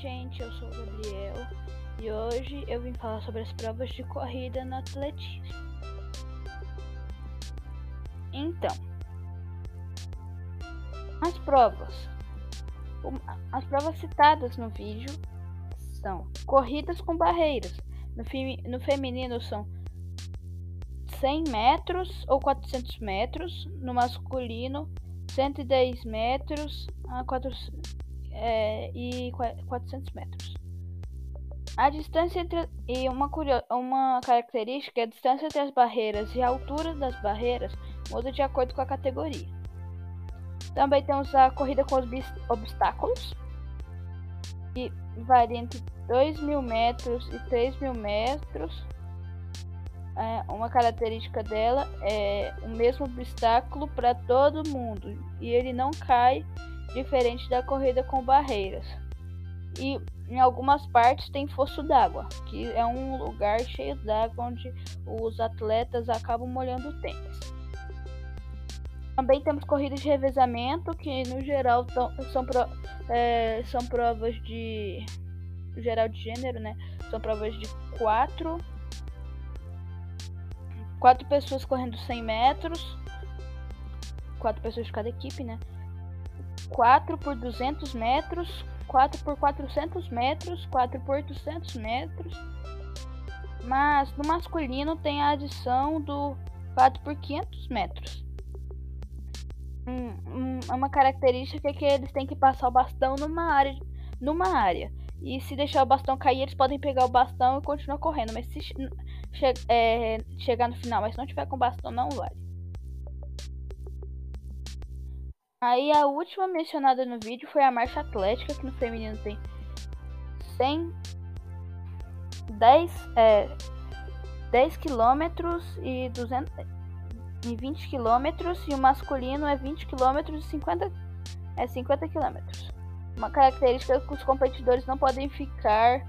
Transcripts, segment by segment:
gente, eu sou o Gabriel e hoje eu vim falar sobre as provas de corrida no atletismo. Então, as provas. As provas citadas no vídeo são corridas com barreiras. No, no feminino são 100 metros ou 400 metros. No masculino, 110 metros a 400 é, e 400 metros. A distância entre e uma, uma característica é a distância entre as barreiras e a altura das barreiras muda de acordo com a categoria. Também temos a corrida com os obstáculos, que varia entre 2 mil metros e 3 mil metros. É, uma característica dela é o mesmo obstáculo para todo mundo e ele não cai diferente da corrida com barreiras. E em algumas partes tem fosso d'água, que é um lugar cheio d'água onde os atletas acabam molhando o tênis. Também temos corridas de revezamento, que no geral são, pro, é, são provas de. geral de gênero, né? São provas de quatro. Quatro pessoas correndo 100 metros. Quatro pessoas de cada equipe, né? 4 por 200 metros, 4 por 400 metros, 4 por 800 metros. Mas no masculino tem a adição do 4 por 500 metros. Hum, uma característica é que eles têm que passar o bastão numa área, numa área. E se deixar o bastão cair, eles podem pegar o bastão e continuar correndo. Mas se che é, chegar no final, mas se não tiver com bastão, não vale. Aí a última mencionada no vídeo foi a marcha atlética, que no feminino tem 100, 10, é, 10 quilômetros e 200 e 20 quilômetros e o masculino é 20 quilômetros e 50 é 50 quilômetros. Uma característica é que os competidores não podem ficar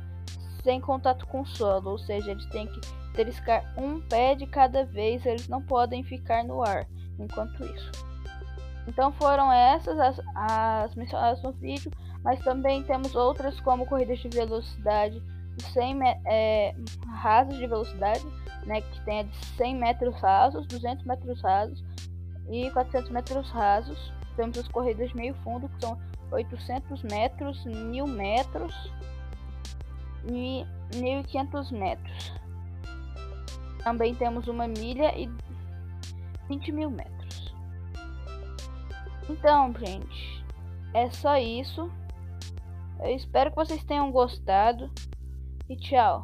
sem contato com o solo, ou seja, eles têm que triscar um pé de cada vez, eles não podem ficar no ar enquanto isso. Então foram essas as, as mencionadas no vídeo, mas também temos outras como corridas de velocidade de 100 é, rasas de velocidade, né, que tem de 100 metros rasos, 200 metros rasos e 400 metros rasos. Temos as corridas de meio fundo, que são 800 metros, 1000 metros e 1500 metros. Também temos uma milha e 20 mil metros. Então, gente, é só isso. Eu espero que vocês tenham gostado. E tchau.